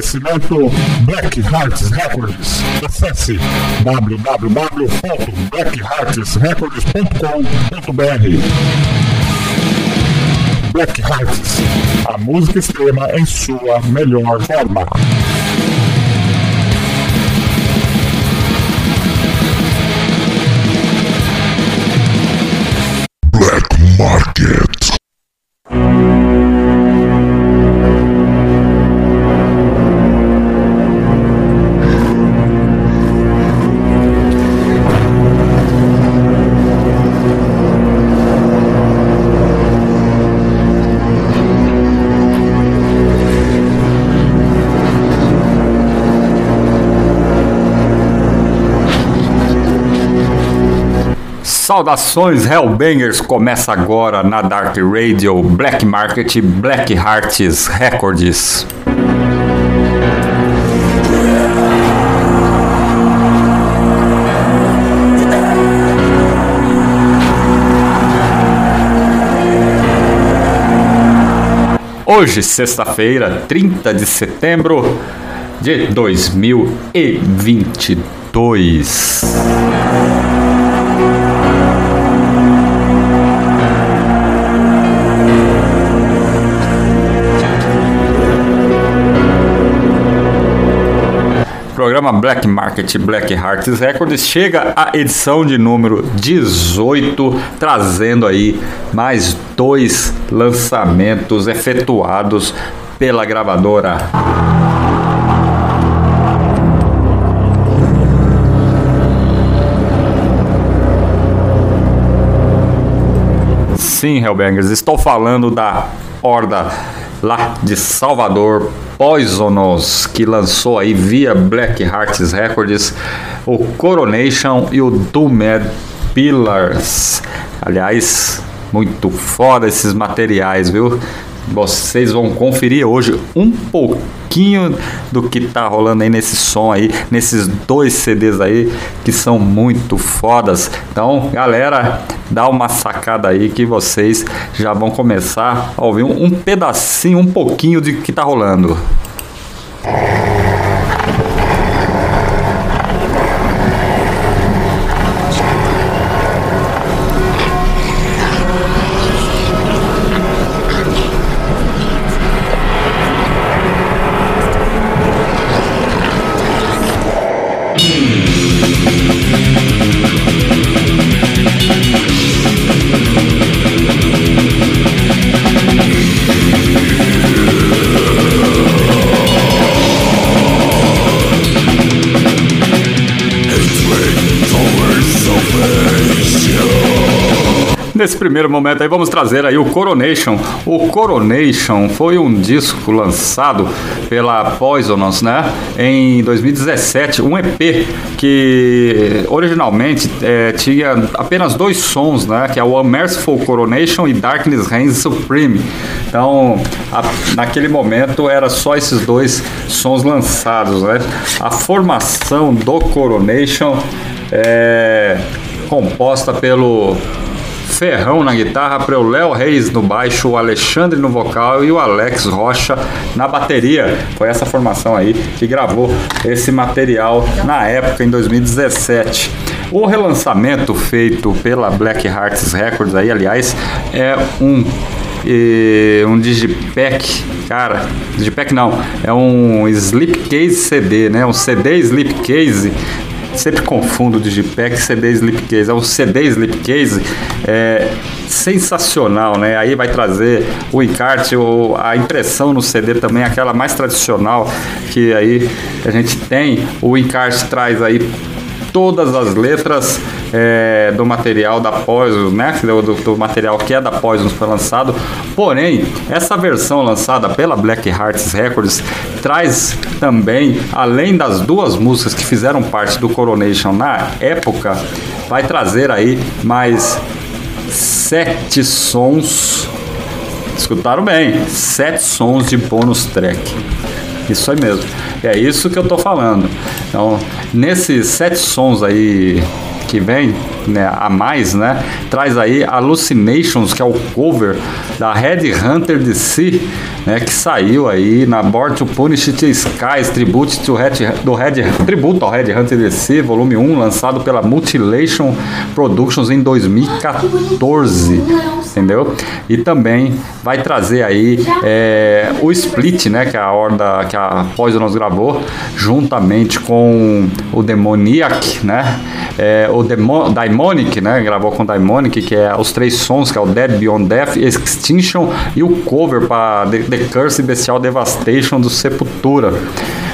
Oferecimento Black Hearts Records. Acesse www.blackheartsrecords.com.br Black Hearts, a música extrema em sua melhor forma. Black Market. Saudações Hellbangers! Começa agora na Dark Radio Black Market Black Hearts Records. Hoje, sexta-feira, 30 de setembro de 2022. Programa Black Market Black Hearts Records chega à edição de número 18, trazendo aí mais dois lançamentos efetuados pela gravadora. Sim, Hellbangers, estou falando da Horda lá de Salvador, Poisonous, que lançou aí via Black Hearts Records o Coronation e o Doomed Pillars. Aliás, muito foda esses materiais, viu? Vocês vão conferir hoje um pouquinho do que tá rolando aí nesse som aí, nesses dois CDs aí que são muito fodas. Então, galera, dá uma sacada aí que vocês já vão começar a ouvir um, um pedacinho, um pouquinho de que tá rolando. Primeiro momento aí vamos trazer aí o Coronation. O Coronation foi um disco lançado pela Poisonous, né? Em 2017, um EP que originalmente é, tinha apenas dois sons, né? Que é o Unmerciful Coronation e Darkness Reigns Supreme. Então, a, naquele momento era só esses dois sons lançados, né? A formação do Coronation é composta pelo Ferrão na guitarra, para o Léo Reis no baixo, o Alexandre no vocal e o Alex Rocha na bateria. Foi essa formação aí que gravou esse material na época, em 2017. O relançamento feito pela Black Hearts Records aí, aliás, é um e um digipack, cara, digipack não, é um slipcase CD, né? Um CD slipcase sempre confundo o Digipack e CD Slipcase. É um CD Slipcase é sensacional, né? Aí vai trazer o encarte, ou a impressão no CD também, aquela mais tradicional que aí a gente tem. O encarte traz aí todas as letras é, do material da Poison, né? Do, do, material que é da Poison foi lançado. Porém, essa versão lançada pela Black Hearts Records traz também, além das duas músicas que fizeram parte do Coronation na época, vai trazer aí mais sete sons. Escutaram bem? Sete sons de bônus track. Isso aí mesmo. É isso que eu tô falando. Então, nesses sete sons aí que vem, né, a mais, né, traz aí Hallucinations, que é o cover da Red Hunter DC, né, que saiu aí na Board to Punish the Skies, tribute to Red, do Red, tributo ao Red Hunter DC, volume 1, lançado pela Mutilation Productions em 2014, entendeu? E também vai trazer aí é, o Split, né, que a Horda, que a Poisonous gravou, juntamente com o Demoniac, né, é, o Demo, Daimonic, né? Gravou com Daimonic, que é os três sons, que é o Dead Beyond Death, Extinction e o cover para The, The Curse Bestial Devastation do Sepultura.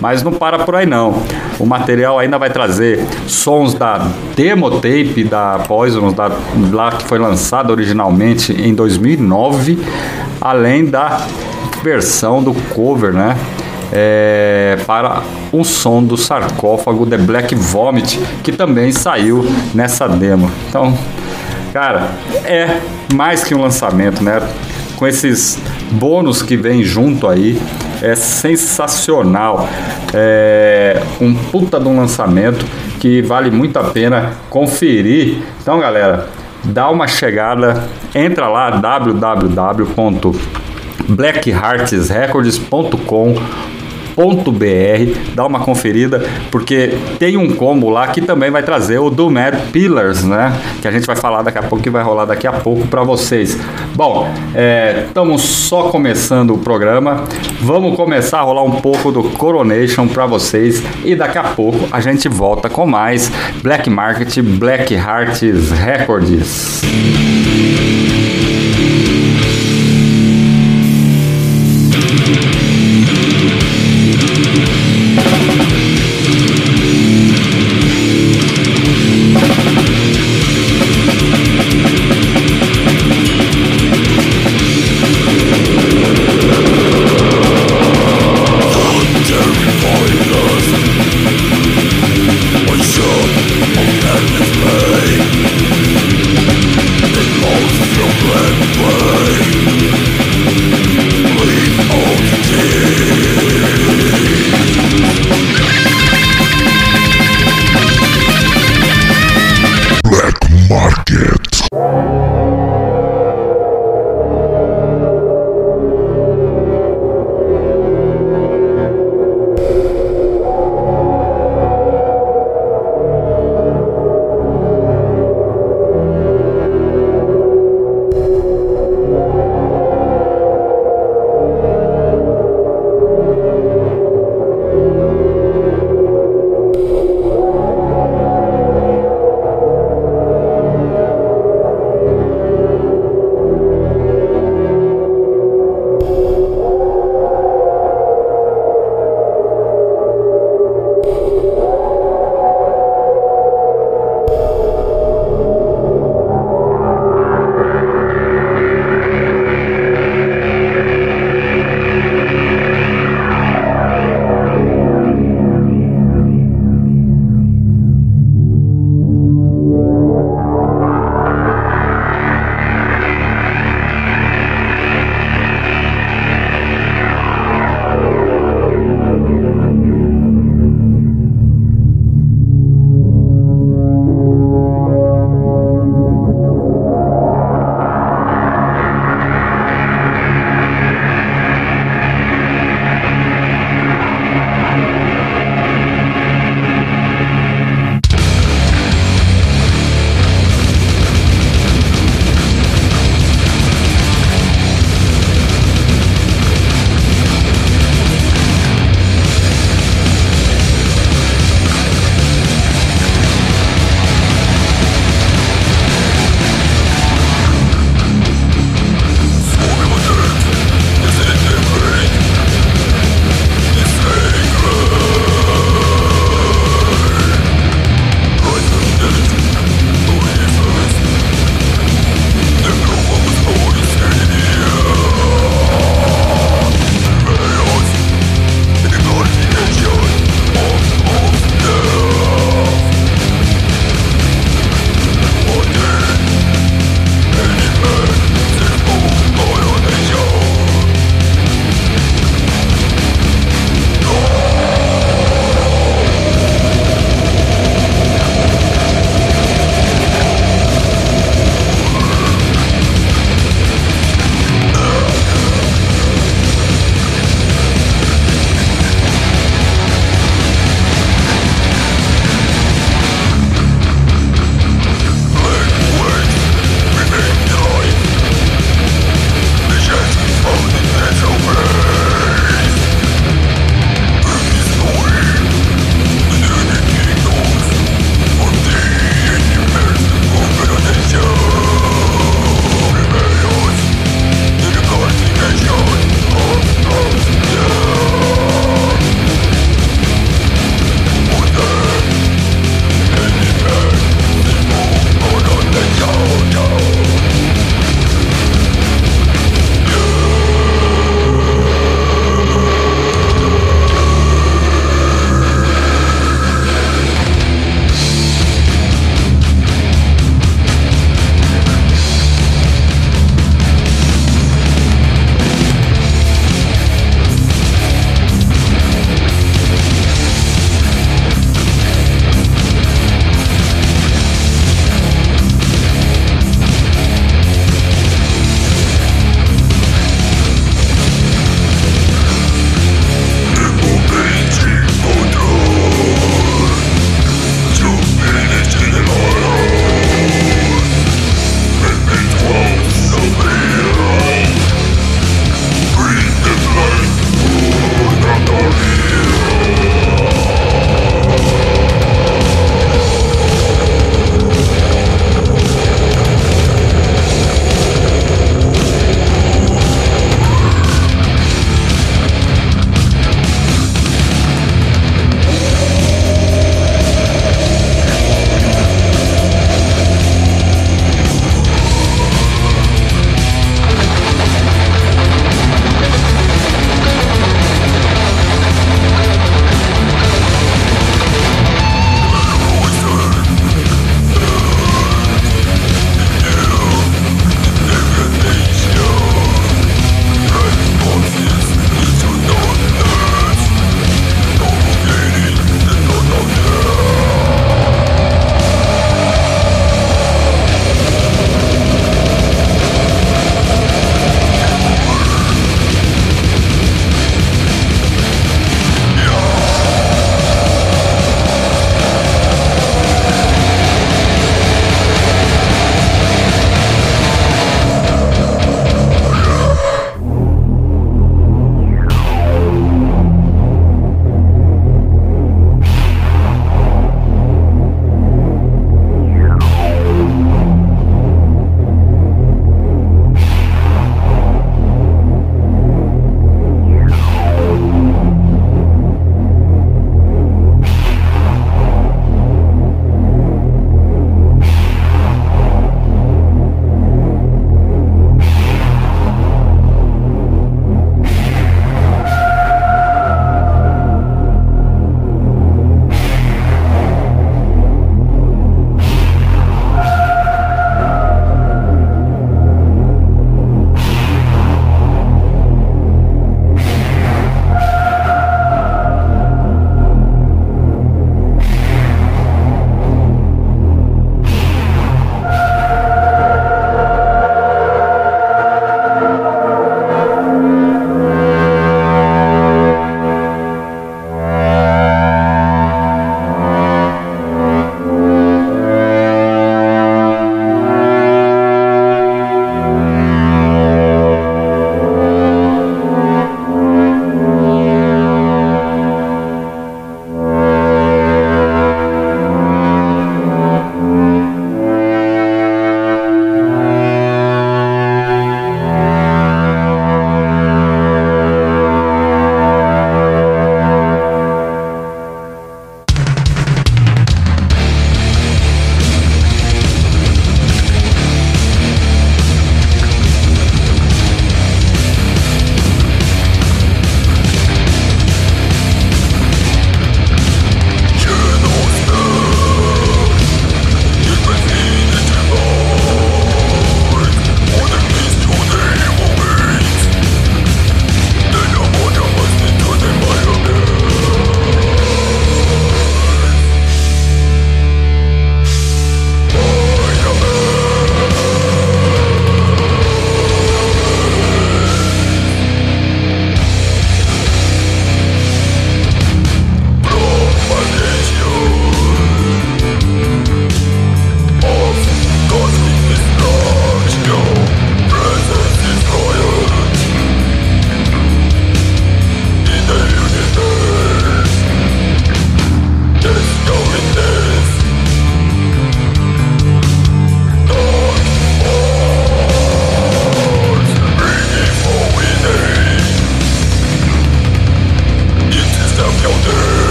Mas não para por aí não. O material ainda vai trazer sons da demo tape da Poisonous, da, lá que foi lançada originalmente em 2009, além da versão do cover, né? É, para o som do sarcófago The Black Vomit, que também saiu nessa demo. Então, cara, é mais que um lançamento, né? Com esses bônus que vem junto aí, é sensacional. É um puta de um lançamento que vale muito a pena conferir. Então, galera, dá uma chegada, entra lá www.blackheartsrecords.com br dá uma conferida, porque tem um combo lá que também vai trazer o do Mad Pillars, né? Que a gente vai falar daqui a pouco, que vai rolar daqui a pouco para vocês. Bom, estamos é, só começando o programa, vamos começar a rolar um pouco do Coronation para vocês e daqui a pouco a gente volta com mais Black Market, Black Hearts Records.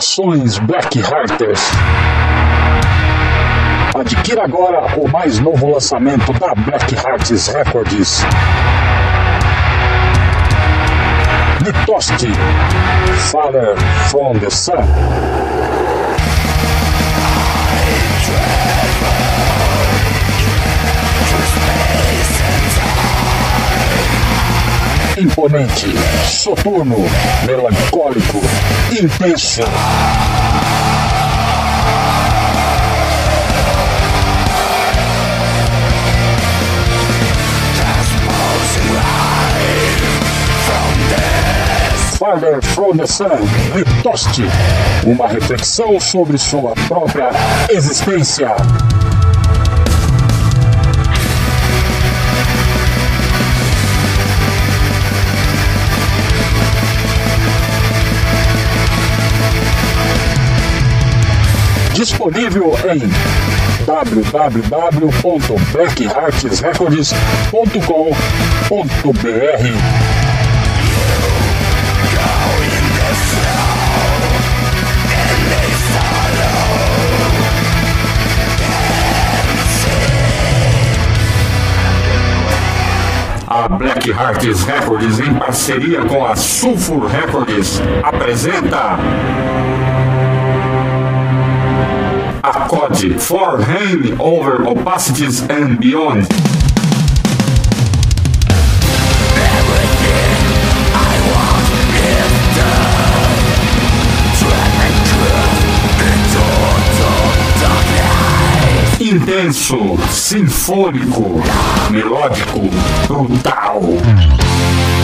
Saudações Black Hearters! Adquira agora o mais novo lançamento da Black Hearts Records. Litoste, Father from the Sun. Imponente, soturno, melancólico, intenso. Father from the Sun, Litoste, uma reflexão sobre sua própria existência. Disponível em www.blackheartsrecords.com.br. A Black Hearts Records, em parceria com a Sulfur Records, apresenta a COD For Hand Over Opacities and Beyond. Intenso, sinfônico, melódico, brutal.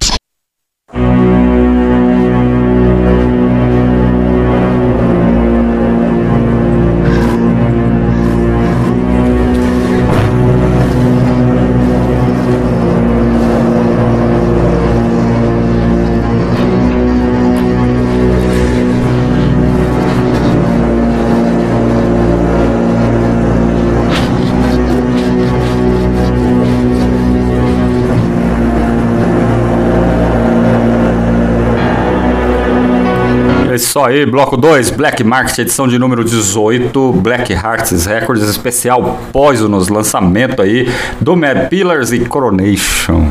isso aí, bloco 2, Black Market, edição de número 18, Black Hearts Records, especial Poisonous, lançamento aí do Mad Pillars e Coronation.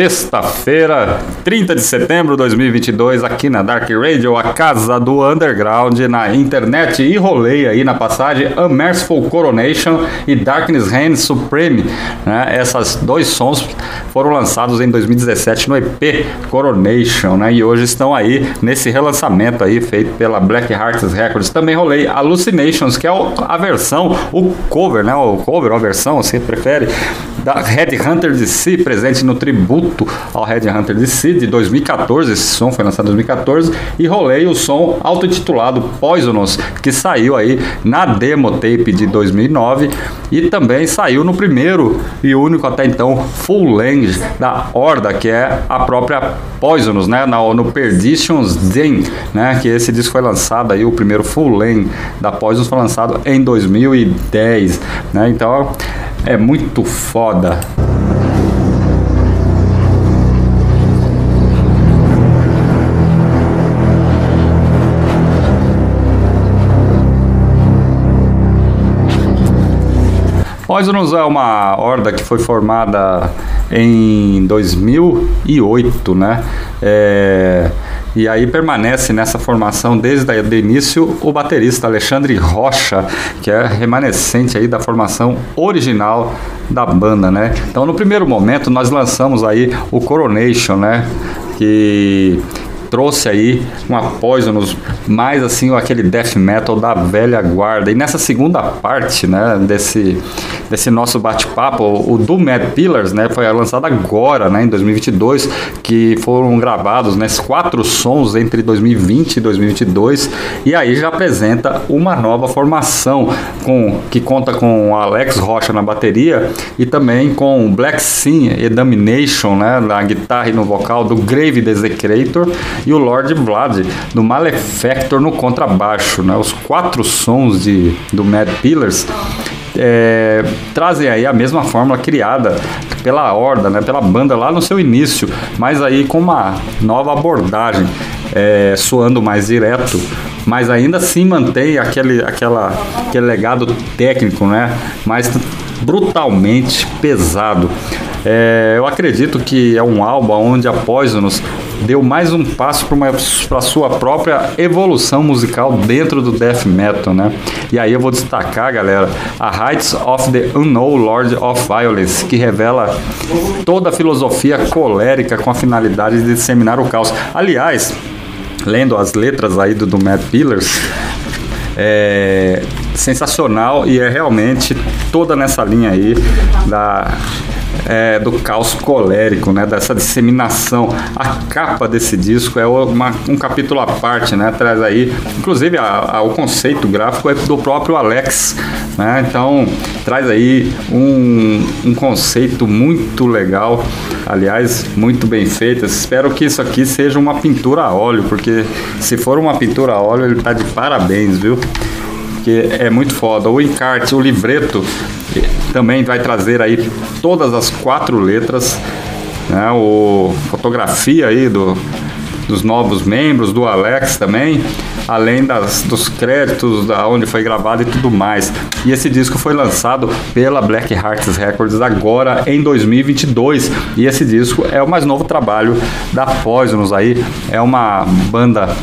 Sexta-feira, 30 de setembro de 2022, aqui na Dark Radio, a casa do underground na internet e rolei aí na passagem A Merciful Coronation e Darkness Reign Supreme. Né? Essas dois sons foram lançados em 2017 no EP Coronation, né? E hoje estão aí nesse relançamento aí feito pela Black Hearts Records. Também rolei Hallucinations, que é a versão, o cover, né? O cover, a versão, se prefere, da Red Hunter DC, presente no tributo ao Red Hunter DC de 2014. Esse som foi lançado em 2014 e rolei o som auto-intitulado Poisonous, que saiu aí na demo tape de 2009 e também saiu no primeiro e único até então full length da Horda, que é a própria Poisonous, né, na- no Perdition's Den, né, que esse disco foi lançado aí o primeiro full length da Poisonous foi lançado em 2010, né? Então é muito foda. Poisonous é uma horda que foi formada em 2008, né? É, e aí permanece nessa formação desde o início o baterista Alexandre Rocha, que é remanescente aí da formação original da banda, né? Então no primeiro momento nós lançamos aí o Coronation, né? Que trouxe aí uma Poisonous, mais assim, aquele death metal da velha guarda. E nessa segunda parte, né, desse, desse nosso bate-papo, o do Mad Pillars, né, foi lançado agora, né, em 2022, que foram gravados, né, quatro sons entre 2020 e 2022, e aí já apresenta uma nova formação com que conta com Alex Rocha na bateria e também com Black Sin e Domination, né, na guitarra e no vocal do Grave Desecrator e o Lord Vlad do Malefactor no contrabaixo, né? Os quatro sons de, do Mad Pillars é, trazem aí a mesma fórmula criada pela Horda, né, pela banda lá no seu início, mas aí com uma nova abordagem, é, soando mais direto, mas ainda assim mantém aquele, aquela, aquele legado técnico, né, mais brutalmente pesado. É, eu acredito que é um álbum onde a Poisonous deu mais um passo para a sua própria evolução musical dentro do death metal, né? E aí eu vou destacar, galera, a Heights of the Unknown Lord of Violence, que revela toda a filosofia colérica com a finalidade de disseminar o caos. Aliás, lendo as letras aí do, do Mad Pillars, é sensacional e é realmente toda nessa linha aí da é, do caos colérico, né, dessa disseminação. A capa desse disco é uma, um capítulo à parte, né, traz aí, inclusive a, a, o conceito gráfico é do próprio Alex, né, então traz aí um, um conceito muito legal, aliás, muito bem feito. Espero que isso aqui seja uma pintura a óleo, porque se for uma pintura a óleo, ele está de parabéns, viu? que é muito foda. O encarte, o livreto também vai trazer aí todas as quatro letras, né? O fotografia aí do, dos novos membros, do Alex também, além das, dos créditos, da onde foi gravado e tudo mais. E esse disco foi lançado pela Black Hearts Records agora em 2022. E esse disco é o mais novo trabalho da Poisonous aí, é uma banda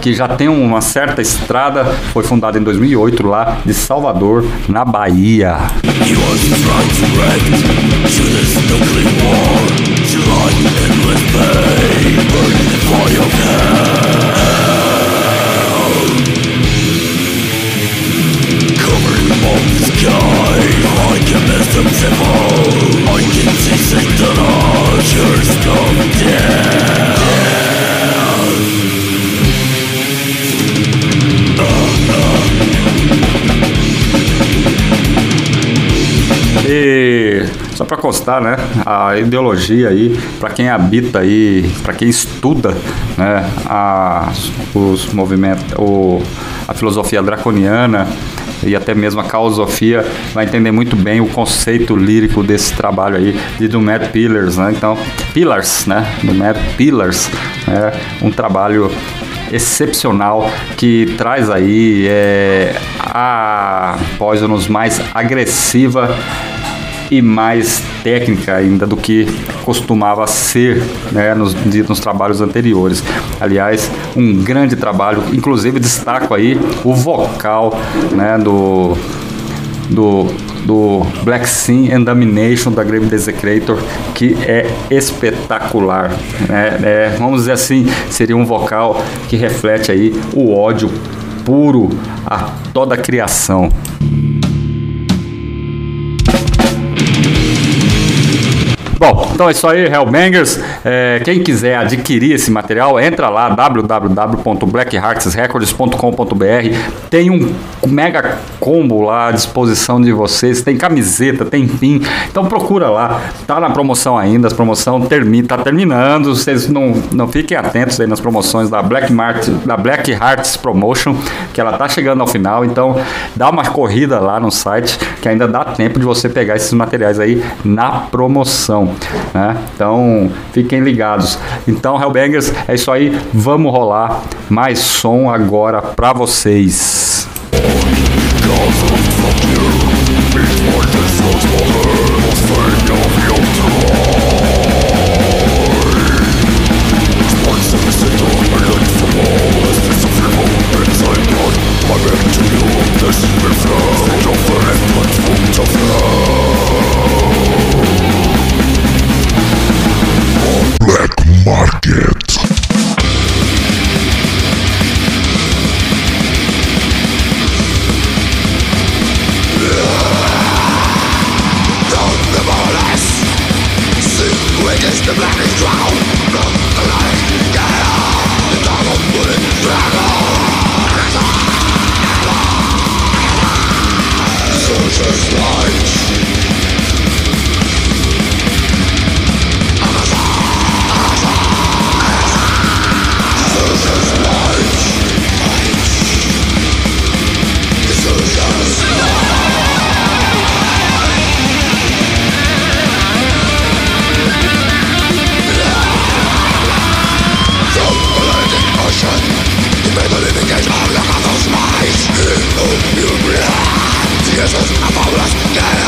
que já tem uma certa estrada, foi fundada em 2008 lá de Salvador, na Bahia. I can see Satan, of death Só para constar, né, a ideologia aí, para quem habita aí, para quem estuda, né, a, os movimentos, o, a filosofia draconiana e até mesmo a causofia vai entender muito bem o conceito lírico desse trabalho aí de do Mad Pillars, né? Então, Pillars, né? Do Mad Pillars, é um trabalho excepcional que traz aí é, a Poisonous mais agressiva e mais técnica ainda do que costumava ser né, nos, nos trabalhos anteriores. Aliás, um grande trabalho, inclusive destaco aí o vocal né, do, do, do Black Sin and Domination da Grave Desecrator, que é espetacular. Né? É, vamos dizer assim, seria um vocal que reflete aí o ódio puro a toda a criação. Bom, então é isso aí, Hellbangers. É, quem quiser adquirir esse material, entra lá www.blackheartsrecords.com.br. Tem um mega combo lá à disposição de vocês. Tem camiseta, tem pin. Então procura lá. Tá na promoção ainda. A promoção termina, tá terminando. Vocês não, não fiquem atentos aí nas promoções da Black, Mart, da Black Hearts Promotion, que ela tá chegando ao final. Então dá uma corrida lá no site que ainda dá tempo de você pegar esses materiais aí na promoção. Né? Então fiquem ligados. Então, Hellbangers, é isso aí. Vamos rolar mais som agora para vocês. Market. Let's get!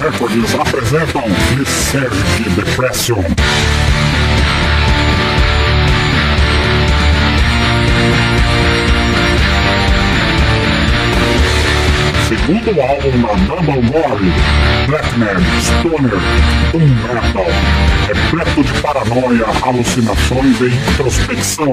Records apresentam Resurge Depression. Segundo álbum da Double Gore, Blackman, Stoner, Doom Metal, repleto de paranoia, alucinações e introspecção.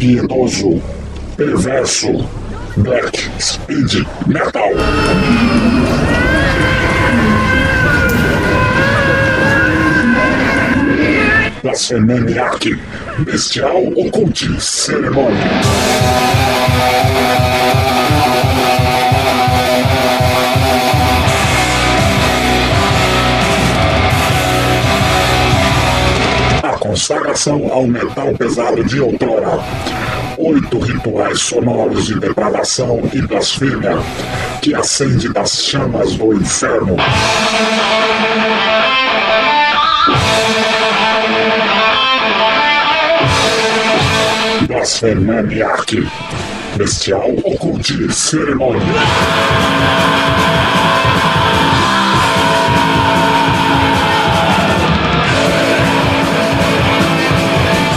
impiedoso, perverso, black, speed, metal. Blasfemaniac, bestial, oculte, cerimônia. Consagração ao metal pesado de outrora. Oito rituais sonoros de depravação e blasfêmia que acende das chamas do inferno. Blasfemaniac, bestial oculte cerimônia.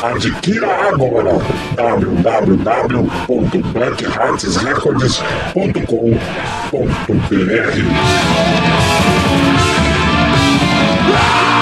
Adquira agora www.blackheartsrecords.com.br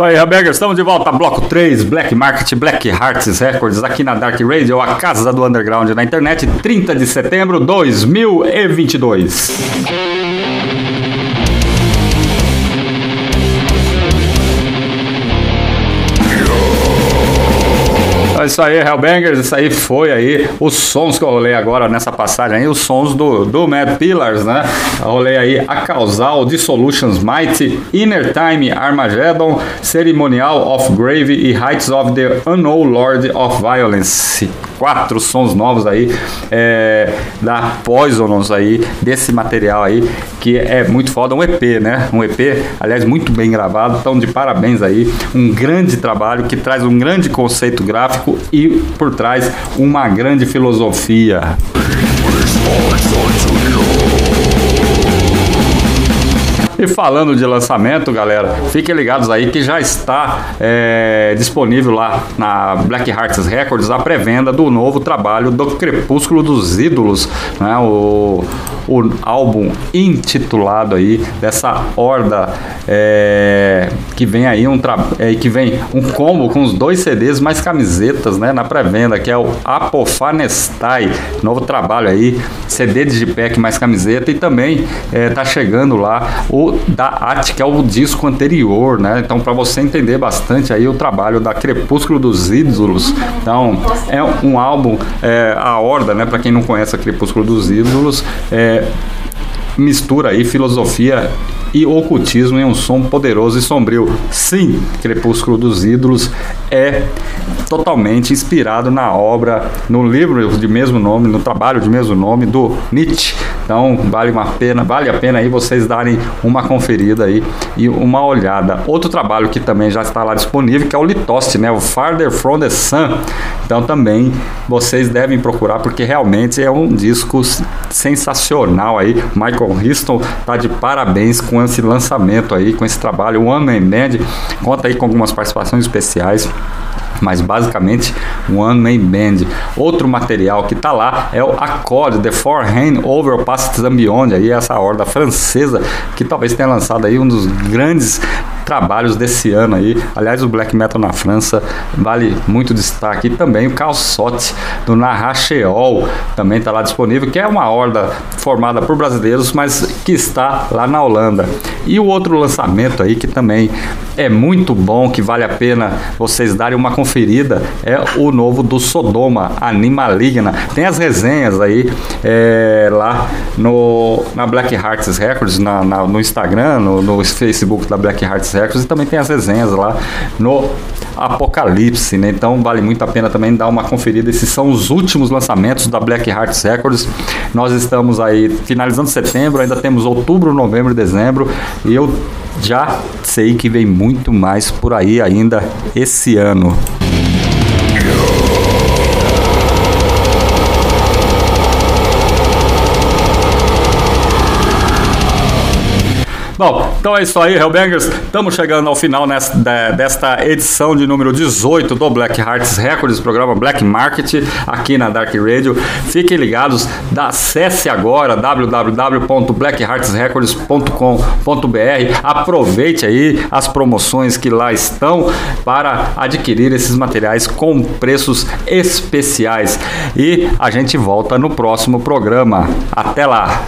Isso aí, Raberger, estamos de volta. Bloco 3, Black Market, Black Hearts Records, aqui na Dark Radio, a casa do underground na internet, 30 de setembro de 2022. Isso aí, Hellbangers, isso aí foi aí os sons que eu rolei agora nessa passagem aí, os sons do, do Mad Pillars, né? Eu rolei aí a Causal, Dissolutions Might, Inner Time, Armageddon, Ceremonial of Grave e Heights of the Unknown Lord of Violence. Quatro sons novos aí é, da Poisonous aí, desse material aí, que é muito foda, um EP, né? Um EP, aliás, muito bem gravado, então de parabéns aí, um grande trabalho que traz um grande conceito gráfico e por trás uma grande filosofia. E falando de lançamento, galera, fiquem ligados aí que já está é, disponível lá na Black Hearts Records a pré-venda do novo trabalho do Crepúsculo dos Ídolos, né? O, o álbum intitulado aí dessa horda é, que vem aí um é, que vem um combo com os dois CDs mais camisetas, né? Na pré-venda que é o Apofanestai, novo trabalho aí, CD Digipack mais camiseta e também é, tá chegando lá o da At, que é o disco anterior, né? Então, para você entender bastante aí o trabalho da Crepúsculo dos Ídolos. Então, é um álbum, é, a Horda, né? Para quem não conhece a Crepúsculo dos Ídolos, é, mistura aí filosofia e ocultismo em um som poderoso e sombrio. Sim, Crepúsculo dos Ídolos é totalmente inspirado na obra, no livro de mesmo nome, no trabalho de mesmo nome do Nietzsche. Então vale uma pena, vale a pena aí vocês darem uma conferida aí e uma olhada. Outro trabalho que também já está lá disponível, que é o Litoste, né? O Farther from the Sun. Então também vocês devem procurar porque realmente é um disco sensacional aí. Michael Houston tá de parabéns com esse lançamento aí, com esse trabalho. O One Man Band conta aí com algumas participações especiais mas basicamente One Man Band. Outro material que tá lá é o Accord, The Forehand Over and Beyond, aí essa horda francesa que talvez tenha lançado aí um dos grandes trabalhos desse ano aí. Aliás, o black metal na França vale muito destaque. E também o Calçote do Narracheol também está lá disponível, que é uma horda formada por brasileiros, mas que está lá na Holanda. E o outro lançamento aí que também é muito bom, que vale a pena vocês darem uma conferida, é o novo do Sodoma, Animaligna. Tem as resenhas aí é, lá no, na Black Hearts Records, na, na- no Instagram, no, no Facebook da Black Hearts Records, e também tem as resenhas lá no Apocalipse, né? Então vale muito a pena também dar uma conferida. Esses são os últimos lançamentos da Black Hearts Records. Nós estamos aí finalizando setembro, ainda temos outubro, novembro e dezembro, e eu já sei que vem muito mais por aí ainda esse ano. Bom, então é isso aí, Hellbangers. Estamos chegando ao final desta edição de número 18 do Black Hearts Records, programa Black Market, aqui na Dark Radio. Fiquem ligados, acesse agora www.blackheartsrecords.com.br. Aproveite aí as promoções que lá estão para adquirir esses materiais com preços especiais. E a gente volta no próximo programa. Até lá!